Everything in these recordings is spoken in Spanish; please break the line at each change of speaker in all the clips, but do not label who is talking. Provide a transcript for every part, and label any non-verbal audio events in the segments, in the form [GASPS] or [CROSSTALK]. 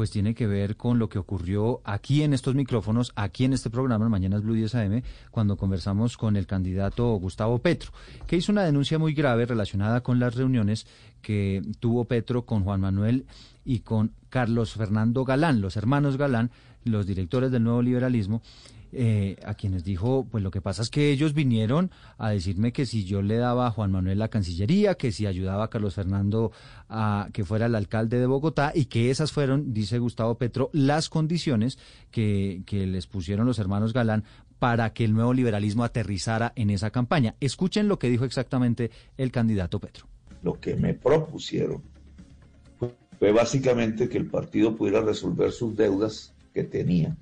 pues tiene que ver con lo que ocurrió aquí en estos micrófonos, aquí en este programa, Mañanas Blue 10 AM, cuando conversamos con el candidato Gustavo Petro, que hizo una denuncia muy grave relacionada con las reuniones que tuvo Petro con Juan Manuel y con Carlos Fernando Galán, los hermanos Galán, los directores del nuevo liberalismo, eh, a quienes dijo, pues lo que pasa es que ellos vinieron a decirme que si yo le daba a Juan Manuel la Cancillería, que si ayudaba a Carlos Fernando a que fuera el alcalde de Bogotá y que esas fueron, dice Gustavo Petro, las condiciones que, que les pusieron los hermanos Galán para que el nuevo liberalismo aterrizara en esa campaña. Escuchen lo que dijo exactamente el candidato Petro.
Lo que me propusieron fue básicamente que el partido pudiera resolver sus deudas que tenía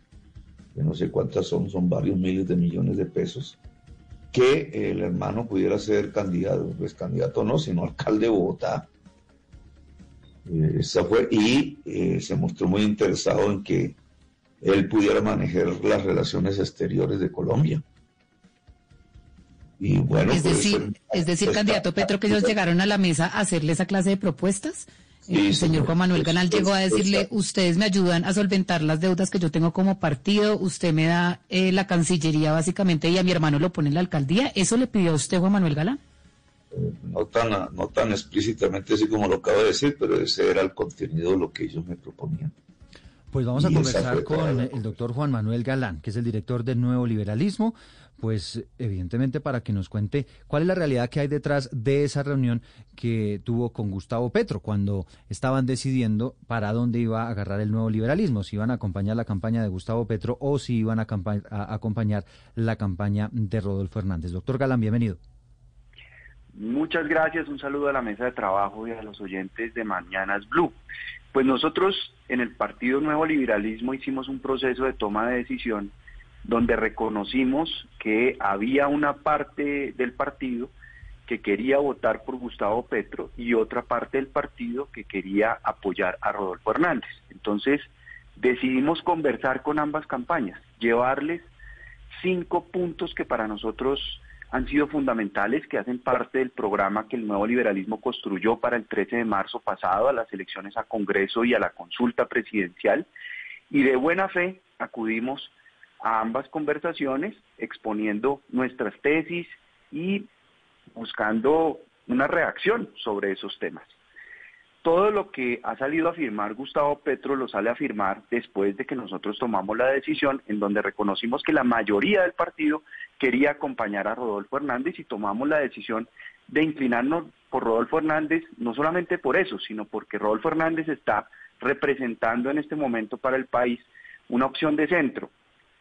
que no sé cuántas son, son varios miles de millones de pesos, que el hermano pudiera ser candidato, pues candidato no, sino alcalde de Bogotá. Eh, esa fue, y eh, se mostró muy interesado en que él pudiera manejar las relaciones exteriores de Colombia.
Y bueno, es pues, decir, es decir, candidato Petro, que ellos llegaron a la mesa a hacerle esa clase de propuestas el señor Juan Manuel Ganal llegó a decirle, ustedes me ayudan a solventar las deudas que yo tengo como partido, usted me da eh, la Cancillería básicamente y a mi hermano lo pone en la alcaldía. ¿Eso le pidió a usted Juan Manuel Galán?
Eh, no tan, no tan explícitamente así como lo acabo de decir, pero ese era el contenido de lo que ellos me proponían.
Pues vamos a conversar con el doctor Juan Manuel Galán, que es el director del Nuevo Liberalismo, pues evidentemente para que nos cuente cuál es la realidad que hay detrás de esa reunión que tuvo con Gustavo Petro cuando estaban decidiendo para dónde iba a agarrar el nuevo liberalismo, si iban a acompañar la campaña de Gustavo Petro o si iban a, a acompañar la campaña de Rodolfo Hernández. Doctor Galán, bienvenido.
Muchas gracias, un saludo a la mesa de trabajo y a los oyentes de Mañanas Blue. Pues nosotros en el Partido Nuevo Liberalismo hicimos un proceso de toma de decisión donde reconocimos que había una parte del partido que quería votar por Gustavo Petro y otra parte del partido que quería apoyar a Rodolfo Hernández. Entonces decidimos conversar con ambas campañas, llevarles cinco puntos que para nosotros han sido fundamentales, que hacen parte del programa que el nuevo liberalismo construyó para el 13 de marzo pasado a las elecciones a Congreso y a la consulta presidencial. Y de buena fe acudimos a ambas conversaciones, exponiendo nuestras tesis y buscando una reacción sobre esos temas. Todo lo que ha salido a afirmar Gustavo Petro lo sale a afirmar después de que nosotros tomamos la decisión en donde reconocimos que la mayoría del partido quería acompañar a Rodolfo Hernández y tomamos la decisión de inclinarnos por Rodolfo Hernández, no solamente por eso, sino porque Rodolfo Hernández está representando en este momento para el país una opción de centro,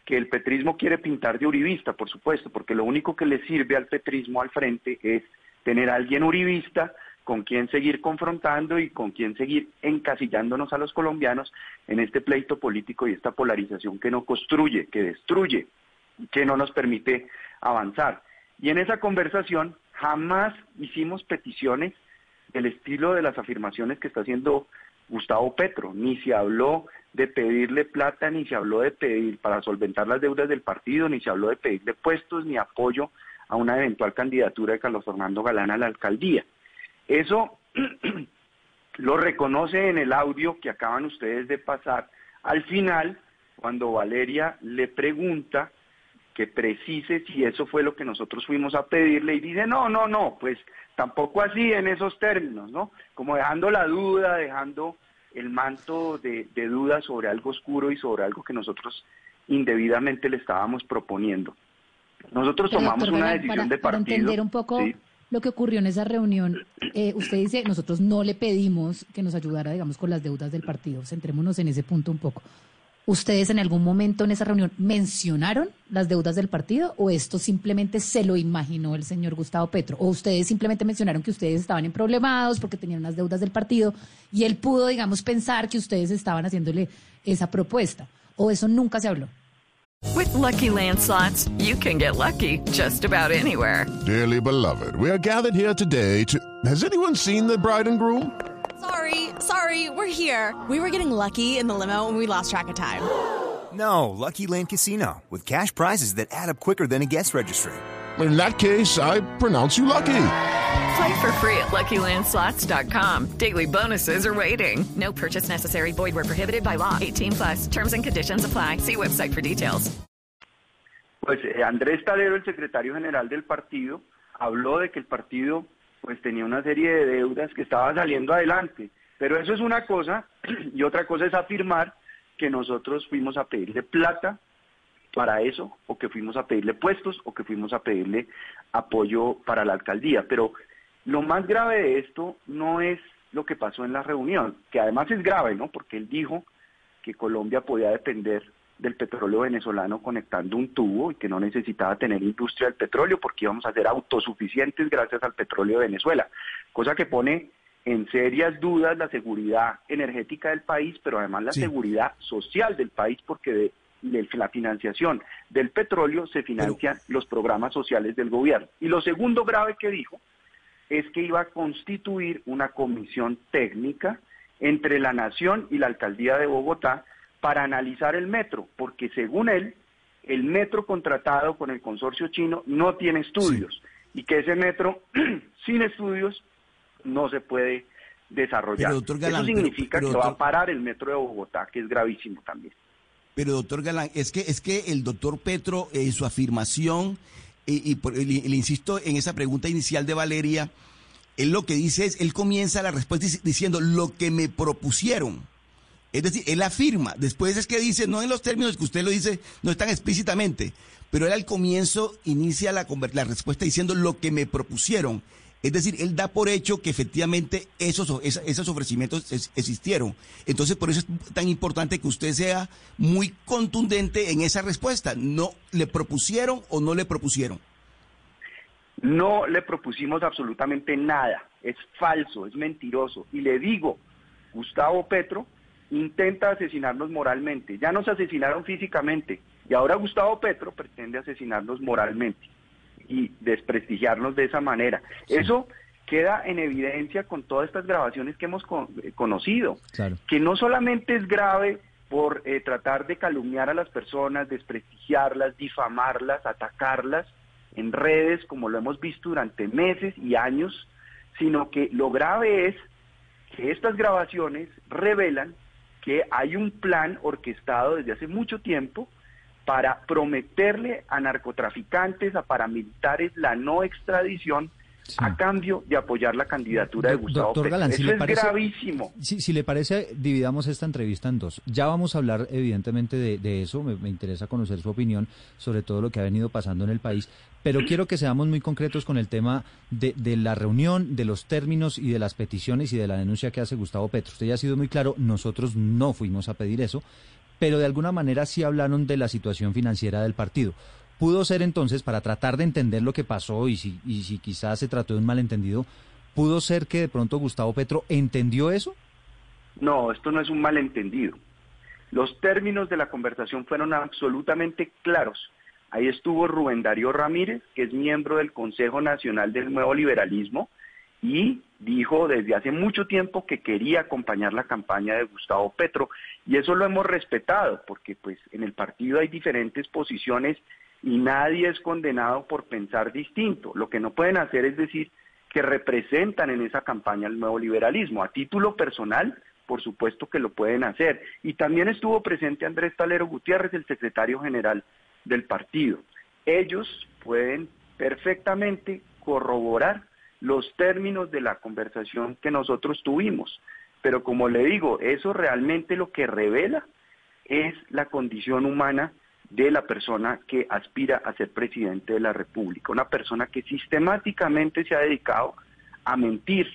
que el petrismo quiere pintar de uribista, por supuesto, porque lo único que le sirve al petrismo al frente es tener a alguien uribista con quien seguir confrontando y con quien seguir encasillándonos a los colombianos en este pleito político y esta polarización que no construye, que destruye, que no nos permite avanzar. Y en esa conversación jamás hicimos peticiones del estilo de las afirmaciones que está haciendo Gustavo Petro, ni se habló de pedirle plata, ni se habló de pedir para solventar las deudas del partido, ni se habló de pedirle puestos ni apoyo a una eventual candidatura de Carlos Fernando Galán a la alcaldía. Eso [CLEARS THROAT] lo reconoce en el audio que acaban ustedes de pasar. Al final, cuando Valeria le pregunta que precise si eso fue lo que nosotros fuimos a pedirle y dice, no, no, no, pues tampoco así en esos términos, ¿no? Como dejando la duda, dejando el manto de, de duda sobre algo oscuro y sobre algo que nosotros indebidamente le estábamos proponiendo. Nosotros tomamos una decisión de partido. Para
entender un poco lo que ocurrió en esa reunión, eh, usted dice, nosotros no le pedimos que nos ayudara, digamos, con las deudas del partido. Centrémonos en ese punto un poco. ¿Ustedes en algún momento en esa reunión mencionaron las deudas del partido o esto simplemente se lo imaginó el señor Gustavo Petro? ¿O ustedes simplemente mencionaron que ustedes estaban en problemados porque tenían unas deudas del partido y él pudo, digamos, pensar que ustedes estaban haciéndole esa propuesta? ¿O eso nunca se habló?
With lucky landslots, you can get lucky just about anywhere.
Dearly beloved, we are gathered here today to. Has anyone seen the bride and groom?
Sorry, sorry, we're here. We were getting lucky in the limo and we lost track of time. [GASPS]
No, Lucky Land Casino, with cash prizes that add up quicker than a guest registry.
In that case, I pronounce you lucky.
Play for free at LuckyLandSlots.com. Daily bonuses are waiting. No purchase necessary. Void where prohibited by law. 18 plus. Terms and conditions apply. See website for details.
Pues eh, Andrés Talero, el secretario general del partido, habló de que el partido pues tenía una serie de deudas que estaban saliendo adelante. Pero eso es una cosa [CLEARS THROAT] y otra cosa es afirmar que nosotros fuimos a pedirle plata para eso o que fuimos a pedirle puestos o que fuimos a pedirle apoyo para la alcaldía. Pero lo más grave de esto no es lo que pasó en la reunión, que además es grave, ¿no? Porque él dijo que Colombia podía depender del petróleo venezolano conectando un tubo y que no necesitaba tener industria del petróleo porque íbamos a ser autosuficientes gracias al petróleo de Venezuela, cosa que pone en serias dudas la seguridad energética del país, pero además la seguridad social del país porque de, de, la financiación del petróleo se financian los programas sociales del gobierno. Y lo segundo grave que dijo es que iba a constituir una comisión técnica entre la Nación y la Alcaldía de Bogotá para analizar el metro, porque según él, el metro contratado con el consorcio chino no tiene estudios y que ese metro [CLEARS THROAT] sin estudios no se puede desarrollar.
Pero, Galán,
Eso significa
pero- pero,
que va a parar el metro de Bogotá, que es gravísimo también.
Pero doctor Galán, es que es que el doctor Petro en su afirmación y, y por- le, le insisto en esa pregunta inicial de Valeria, él lo que dice es, él comienza la respuesta dic- diciendo lo que me propusieron. Es decir, él afirma, después es que dice, no en los términos que usted lo dice, no es tan explícitamente, pero él al comienzo inicia la, la respuesta diciendo lo que me propusieron. Es decir, él da por hecho que efectivamente esos, esos ofrecimientos existieron. Entonces, por eso es tan importante que usted sea muy contundente en esa respuesta. No le propusieron o no le propusieron.
No le propusimos absolutamente nada, es falso, es mentiroso. Y le digo, Gustavo Petro intenta asesinarnos moralmente. Ya nos asesinaron físicamente y ahora Gustavo Petro pretende asesinarnos moralmente y desprestigiarnos de esa manera. Eso queda en evidencia con todas estas grabaciones que hemos con- eh, conocido
Claro.
que no solamente es grave por eh, tratar de calumniar a las personas, desprestigiarlas, difamarlas, atacarlas en redes, como lo hemos visto durante meses y años, sino que lo grave es que estas grabaciones revelan que hay un plan orquestado desde hace mucho tiempo para prometerle a narcotraficantes, a paramilitares, la no extradición a cambio de apoyar la candidatura de Gustavo
doctor
Petro.
Galán, si
Eso
le
es
parece-
gravísimo.
Si, si le parece, dividamos esta entrevista en dos. Ya vamos a hablar, evidentemente, de, de eso. Me, me interesa conocer su opinión sobre todo lo que ha venido pasando en el país. Pero quiero que seamos muy concretos con el tema de, de la reunión, de los términos y de las peticiones y de la denuncia que hace Gustavo Petro. Usted ya ha sido muy claro, nosotros no fuimos a pedir eso, pero de alguna manera sí hablaron de la situación financiera del partido. Pudo ser entonces, para tratar de entender lo que pasó y si, y si quizás se trató de un malentendido, ¿pudo ser que de pronto Gustavo Petro entendió eso?
No, esto no es un malentendido. Los términos de la conversación fueron absolutamente claros. Ahí estuvo Rubén Darío Ramírez, que es miembro del Consejo Nacional del Nuevo Liberalismo, y dijo desde hace mucho tiempo que quería acompañar la campaña de Gustavo Petro, y eso lo hemos respetado, porque pues en el partido hay diferentes posiciones y nadie es condenado por pensar distinto. Lo que no pueden hacer es decir que representan en esa campaña el nuevo liberalismo. A título personal, por supuesto que lo pueden hacer. Y también estuvo presente Andrés Talero Gutiérrez, el secretario general del partido. Ellos pueden perfectamente corroborar los términos de la conversación que nosotros tuvimos. Pero como le digo, eso realmente lo que revela es la condición humana de la persona que aspira a ser presidente de la República, una persona que sistemáticamente se ha dedicado a mentir,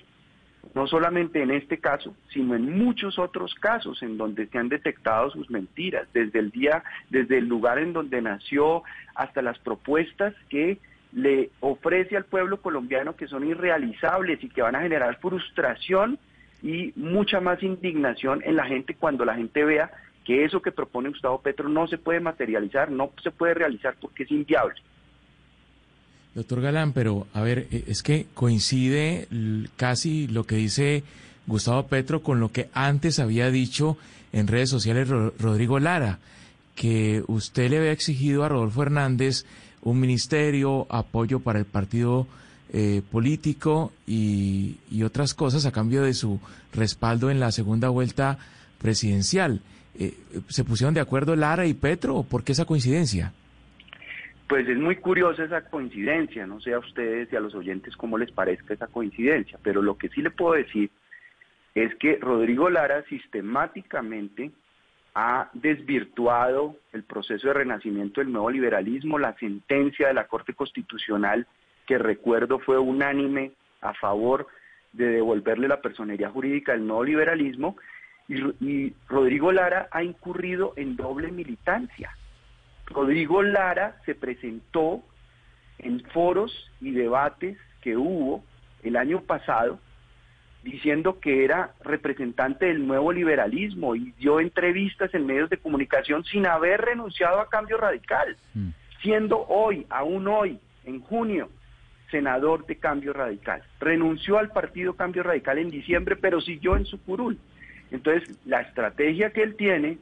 no solamente en este caso, sino en muchos otros casos en donde se han detectado sus mentiras, desde el día, desde el lugar en donde nació hasta las propuestas que le ofrece al pueblo colombiano que son irrealizables y que van a generar frustración y mucha más indignación en la gente cuando la gente vea que eso que propone Gustavo Petro no se puede materializar, no se puede realizar porque es inviable.
Doctor Galán, pero a ver, eh, es que coincide casi lo que dice Gustavo Petro con lo que antes había dicho en redes sociales Rodrigo Lara, que usted le había exigido a Rodolfo Hernández un ministerio, apoyo para el partido eh, político y, otras cosas a cambio de su respaldo en la segunda vuelta presidencial. Eh, ¿Se pusieron de acuerdo Lara y Petro por qué esa coincidencia?
Pues es muy curiosa esa coincidencia, no sé a ustedes y a los oyentes cómo les parezca esa coincidencia, pero lo que sí le puedo decir es que Rodrigo Lara sistemáticamente ha desvirtuado el proceso de renacimiento del nuevo liberalismo, la sentencia de la Corte Constitucional, que recuerdo fue unánime a favor de devolverle la personería jurídica al nuevo liberalismo, y, y Rodrigo Lara ha incurrido en doble militancia. Rodrigo Lara se presentó en foros y debates que hubo el año pasado diciendo que era representante del nuevo liberalismo y dio entrevistas en medios de comunicación sin haber renunciado a cambio radical, mm. siendo hoy, aún hoy, en junio, senador de cambio radical. Renunció al partido cambio radical en diciembre, pero siguió en su curul. Entonces, la estrategia que él tiene,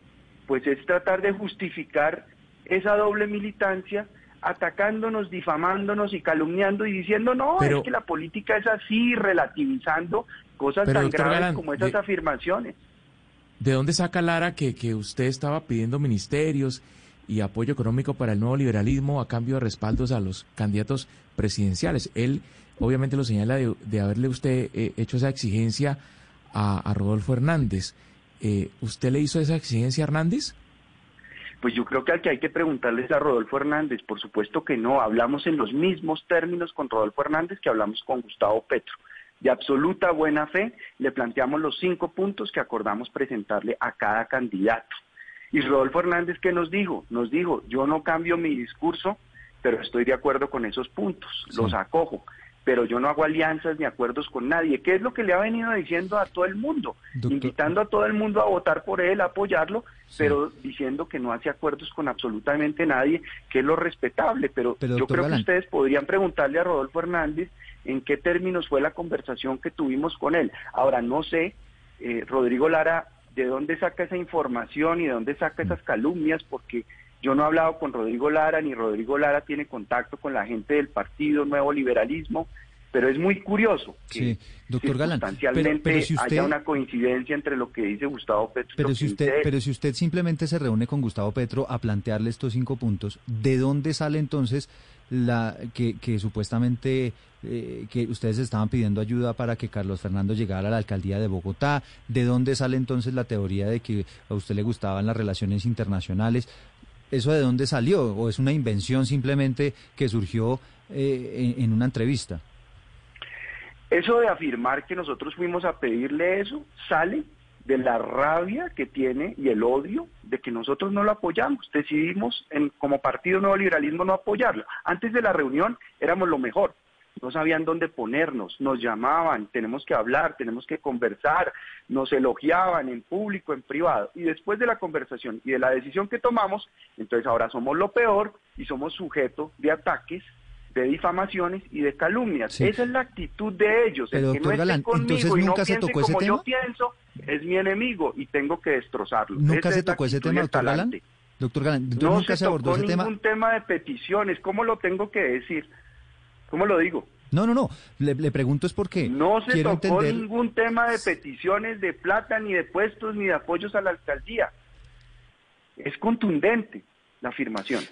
pues es tratar de justificar esa doble militancia atacándonos, difamándonos y calumniando y diciendo, no, es que la política es así, relativizando cosas tan graves como esas afirmaciones.
¿De dónde saca Lara que, que usted estaba pidiendo ministerios y apoyo económico para el nuevo liberalismo a cambio de respaldos a los candidatos presidenciales? Él obviamente lo señala de, haberle usted eh, hecho esa exigencia a, Rodolfo Hernández. Eh, ¿Usted le hizo esa exigencia a Hernández?
Pues yo creo que al que hay que preguntarles a Rodolfo Hernández, por supuesto que no, hablamos en los mismos términos con Rodolfo Hernández que hablamos con Gustavo Petro. De absoluta buena fe le planteamos los cinco puntos que acordamos presentarle a cada candidato. Y Rodolfo Hernández, ¿qué nos dijo? Nos dijo, yo no cambio mi discurso, pero estoy de acuerdo con esos puntos, los acojo pero yo no hago alianzas ni acuerdos con nadie. ¿Qué es lo que le ha venido diciendo a todo el mundo? Invitando a todo el mundo a votar por él, a apoyarlo, pero diciendo que no hace acuerdos con absolutamente nadie, que es lo respetable. Pero, yo creo que ustedes podrían preguntarle a Rodolfo Hernández en qué términos fue la conversación que tuvimos con él. Ahora, no sé, eh, Rodrigo Lara, de dónde saca esa información y de dónde saca esas calumnias, porque yo no he hablado con Rodrigo Lara, ni Rodrigo Lara tiene contacto con la gente del Partido Nuevo Liberalismo, pero es muy curioso que
sí, doctor Galán,
haya una coincidencia entre lo que dice Gustavo Petro.
Pero si usted, pero si usted simplemente se reúne con Gustavo Petro a plantearle estos cinco puntos, ¿de dónde sale entonces la que, que supuestamente eh, que ustedes estaban pidiendo ayuda para que Carlos Fernando llegara a la alcaldía de Bogotá? ¿De dónde sale entonces la teoría de que a usted le gustaban las relaciones internacionales? ¿Eso de dónde salió? ¿O es una invención simplemente que surgió eh, en, una entrevista?
Eso de afirmar que nosotros fuimos a pedirle eso sale de la rabia que tiene y el odio de que nosotros no lo apoyamos. Decidimos en, como Partido Nuevo Liberalismo no apoyarlo. Antes de la reunión éramos lo mejor no sabían dónde ponernos, nos llamaban, tenemos que hablar, tenemos que conversar, nos elogiaban en público, en privado. Y después de la conversación y de la decisión que tomamos, entonces ahora somos lo peor y somos sujeto de ataques de difamaciones y de calumnias. Esa es la actitud de ellos.
el que no esté conmigo y no piense como yo
pienso, es mi enemigo y tengo que destrozarlo.
¿Nunca se tocó ese tema, doctor Galán? Doctor Galán,
no
nunca
se, abordó ese ningún tema de peticiones. ¿Cómo lo tengo que decir? ¿Cómo lo digo?
No, no, no. Le, pregunto es por qué.
No se tocó ningún tema de peticiones de plata, ni de puestos, ni de apoyos a la alcaldía. Es contundente la afirmación.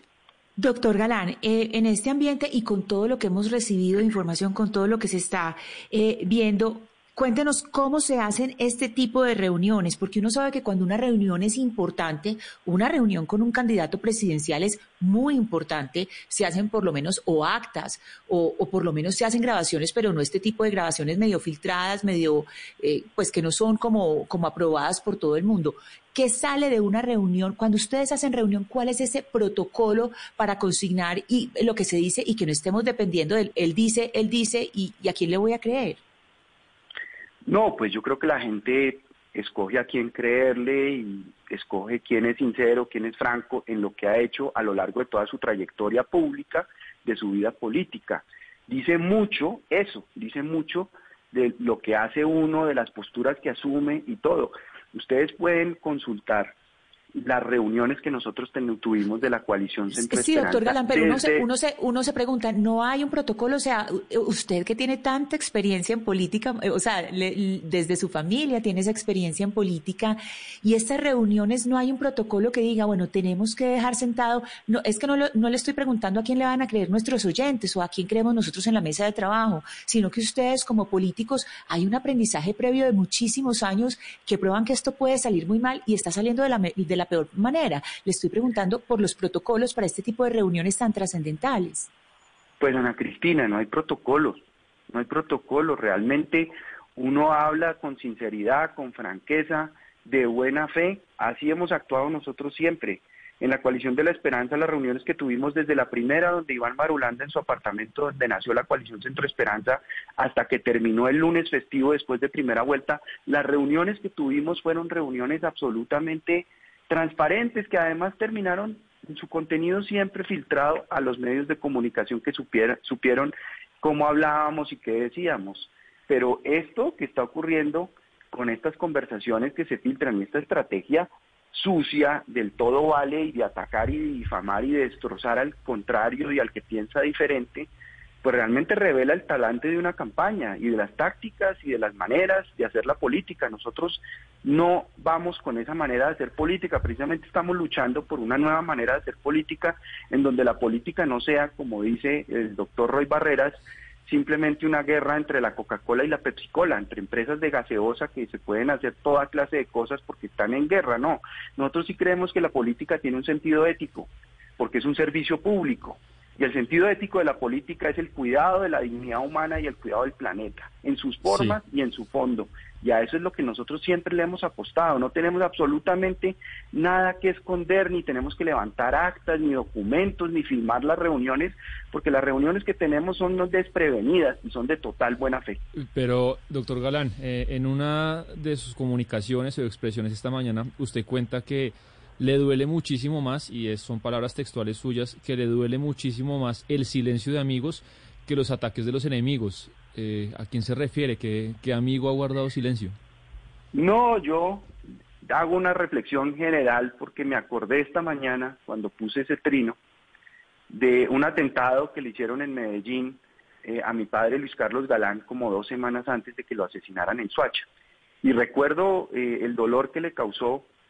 Doctor Galán, eh, en este ambiente y con todo lo que hemos recibido de información, con todo lo que se está eh, viendo, Cuéntenos cómo se hacen este tipo de reuniones, porque uno sabe que cuando una reunión es importante, una reunión con un candidato presidencial es muy importante, se hacen por lo menos o actas o, o por lo menos se hacen grabaciones, pero no este tipo de grabaciones medio filtradas, medio, eh, pues que no son como, como aprobadas por todo el mundo. ¿Qué sale de una reunión? Cuando ustedes hacen reunión, ¿cuál es ese protocolo para consignar y lo que se dice y que no estemos dependiendo del él dice, él dice y, y a quién le voy a creer?
No, pues yo creo que la gente escoge a quién creerle y escoge quién es sincero, quién es franco en lo que ha hecho a lo largo de toda su trayectoria pública, de su vida política. Dice mucho eso, dice mucho de lo que hace uno, de las posturas que asume y todo. Ustedes pueden consultar las reuniones que nosotros tuvimos de la coalición Centro
Sí, doctor Galán, pero uno, se, uno, se, uno se pregunta, ¿no hay un protocolo? O sea, usted que tiene tanta experiencia en política, eh, o sea, le- desde su familia tiene esa experiencia en política, y estas reuniones no hay un protocolo que diga, bueno, tenemos que dejar sentado, no, es que no, lo- no le estoy preguntando a quién le van a creer nuestros oyentes o a quién creemos nosotros en la mesa de trabajo, sino que ustedes como políticos hay un aprendizaje previo de muchísimos años que prueban que esto puede salir muy mal y está saliendo de la, de la peor manera. Le estoy preguntando por los protocolos para este tipo de reuniones tan trascendentales.
Pues Ana Cristina, no hay protocolos, no hay protocolos. Realmente uno habla con sinceridad, con franqueza, de buena fe. Así hemos actuado nosotros siempre. En la coalición de la esperanza, las reuniones que tuvimos desde la primera, donde Iván Marulanda en su apartamento, donde nació la coalición Centro Esperanza, hasta que terminó el lunes festivo después de primera vuelta, las reuniones que tuvimos fueron reuniones absolutamente transparentes, que además terminaron en su contenido siempre filtrado a los medios de comunicación que supiera- supieron cómo hablábamos y qué decíamos. Pero esto que está ocurriendo con estas conversaciones que se filtran esta estrategia sucia del todo vale y de atacar y difamar y de destrozar al contrario y al que piensa diferente, pues realmente revela el talante de una campaña y de las tácticas y de las maneras de hacer la política. Nosotros no vamos con esa manera de hacer política, precisamente estamos luchando por una nueva manera de hacer política en donde la política no sea, como dice el doctor Roy Barreras, simplemente una guerra entre la Coca-Cola y la Pepsi-Cola, entre empresas de gaseosa que se pueden hacer toda clase de cosas porque están en guerra, no. Nosotros sí creemos que la política tiene un sentido ético, porque es un servicio público. Y el sentido ético de la política es el cuidado de la dignidad humana y el cuidado del planeta, en sus formas y en su fondo. Y a eso es lo que nosotros siempre le hemos apostado. No tenemos absolutamente nada que esconder, ni tenemos que levantar actas, ni documentos, ni filmar las reuniones, porque las reuniones que tenemos son no desprevenidas y son de total buena fe.
Pero, doctor Galán, eh, en una de sus comunicaciones o expresiones esta mañana, usted cuenta que le duele muchísimo más, y es- son palabras textuales suyas, que le duele muchísimo más el silencio de amigos que los ataques de los enemigos. Eh, ¿A quién se refiere? ¿Qué, amigo ha guardado silencio?
No, yo hago una reflexión general porque me acordé esta mañana cuando puse ese trino de un atentado que le hicieron en Medellín eh, a mi padre Luis Carlos Galán como dos semanas antes de que lo asesinaran en Soacha. Y recuerdo eh, el dolor que le causó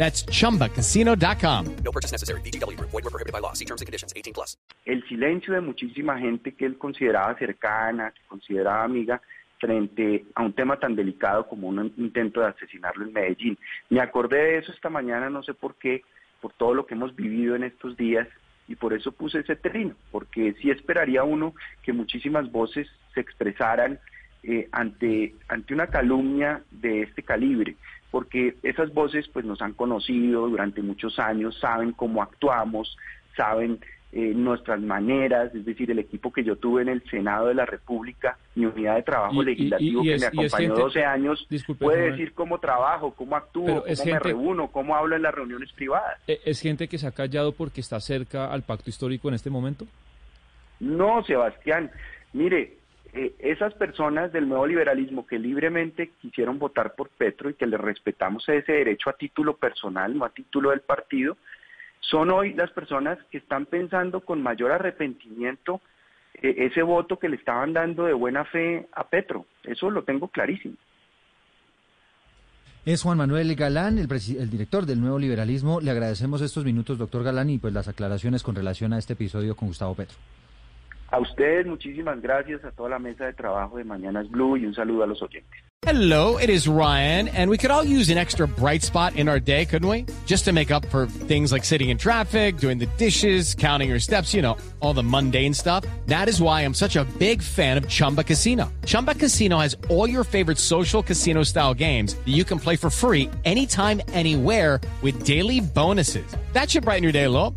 That's chumbacasino.com.
No purchase necessary. VGW Group. Void were prohibited by law. See terms and conditions. 18 plus.
el silencio de muchísima gente que él consideraba cercana, que consideraba amiga, frente a un tema tan delicado como un intento de asesinarlo en Medellín. Me acordé de eso esta mañana, no sé por qué, por todo lo que hemos vivido en estos días, y por eso puse ese trino, porque sí esperaría uno que muchísimas voces se expresaran eh, ante, ante una calumnia de este calibre, porque esas voces pues nos han conocido durante muchos años, saben cómo actuamos, saben eh, nuestras maneras, es decir, el equipo que yo tuve en el Senado de la República, mi unidad de trabajo
Y-
legislativo
y- y
que me acompañó
gente-
12 años,
Disculpe,
puede decir cómo trabajo, cómo actúo, cómo me reúno, cómo hablo en las reuniones privadas.
Eh, ¿Es gente que se ha callado porque está cerca al pacto histórico en este momento?
No, Sebastián, mire, eh, esas personas del nuevo liberalismo que libremente quisieron votar por Petro y que le respetamos ese derecho a título personal, no a título del partido, son hoy las personas que están pensando con mayor arrepentimiento eh, ese voto que le estaban dando de buena fe a Petro. Eso lo tengo clarísimo.
Es Juan Manuel Galán, el, el, director del Nuevo Liberalismo. Le agradecemos estos minutos, doctor Galán, y pues las aclaraciones con relación a este episodio con Gustavo Petro.
A ustedes muchísimas gracias, a toda la mesa de trabajo de Mañanas Blue y un saludo a los oyentes.
Hello, it is Ryan, and we could all use an extra bright spot in our day, couldn't we? Just to make up for things like sitting in traffic, doing the dishes, counting your steps, you know, all the mundane stuff. That is why I'm such a big fan of Chumba Casino. Chumba Casino has all your favorite social casino style games that you can play for free anytime, anywhere with daily bonuses. That should brighten your day a little.